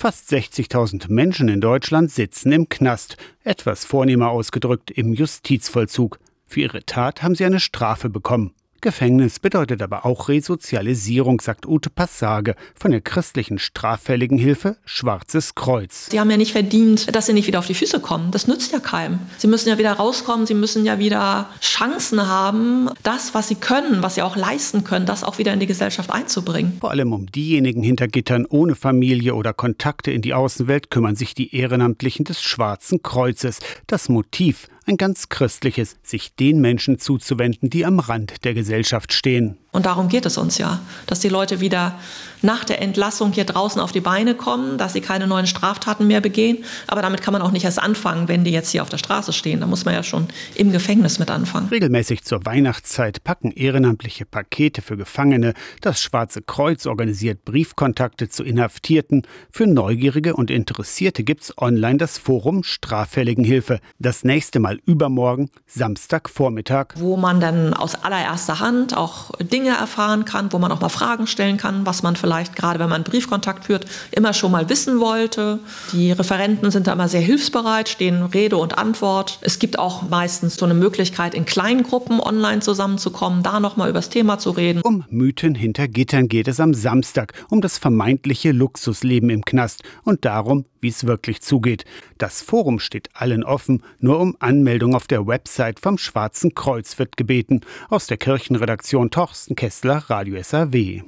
Fast 60.000 Menschen in Deutschland sitzen im Knast, etwas vornehmer ausgedrückt im Justizvollzug. Für ihre Tat haben sie eine Strafe bekommen. Gefängnis bedeutet aber auch Resozialisierung, sagt Ute Passage von der christlichen Straffälligenhilfe Schwarzes Kreuz. Sie haben ja nicht verdient, dass sie nicht wieder auf die Füße kommen. Das nützt ja keinem. Sie müssen ja wieder rauskommen, sie müssen ja wieder Chancen haben, das, was sie können, was sie auch leisten können, das auch wieder in die Gesellschaft einzubringen. Vor allem um diejenigen hinter Gittern ohne Familie oder Kontakte in die Außenwelt kümmern sich die Ehrenamtlichen des Schwarzen Kreuzes. Das Motiv ein ganz christliches, sich den Menschen zuzuwenden, die am Rand der Gesellschaft stehen. Und darum geht es uns ja, dass die Leute wieder nach der Entlassung hier draußen auf die Beine kommen, dass sie keine neuen Straftaten mehr begehen. Aber damit kann man auch nicht erst anfangen, wenn die jetzt hier auf der Straße stehen. Da muss man ja schon im Gefängnis mit anfangen. Regelmäßig zur Weihnachtszeit packen ehrenamtliche Pakete für Gefangene. Das Schwarze Kreuz organisiert Briefkontakte zu Inhaftierten. Für Neugierige und Interessierte gibt es online das Forum Straffälligenhilfe. Das nächste Mal übermorgen, Samstagvormittag. Wo man dann aus allererster Hand auch Dinge erfahren kann, wo man auch mal Fragen stellen kann, was man vielleicht gerade, wenn man Briefkontakt führt, immer schon mal wissen wollte. Die Referenten sind da immer sehr hilfsbereit, stehen Rede und Antwort. Es gibt auch meistens so eine Möglichkeit, in kleinen Gruppen online zusammenzukommen, da nochmal über das Thema zu reden. Um Mythen hinter Gittern geht es am Samstag, um das vermeintliche Luxusleben im Knast und darum, wie es wirklich zugeht. Das Forum steht allen offen, nur um Anmeldung auf der Website vom Schwarzen Kreuz wird gebeten. Aus der Kirchenredaktion Torsten Kessler, Radio SAW.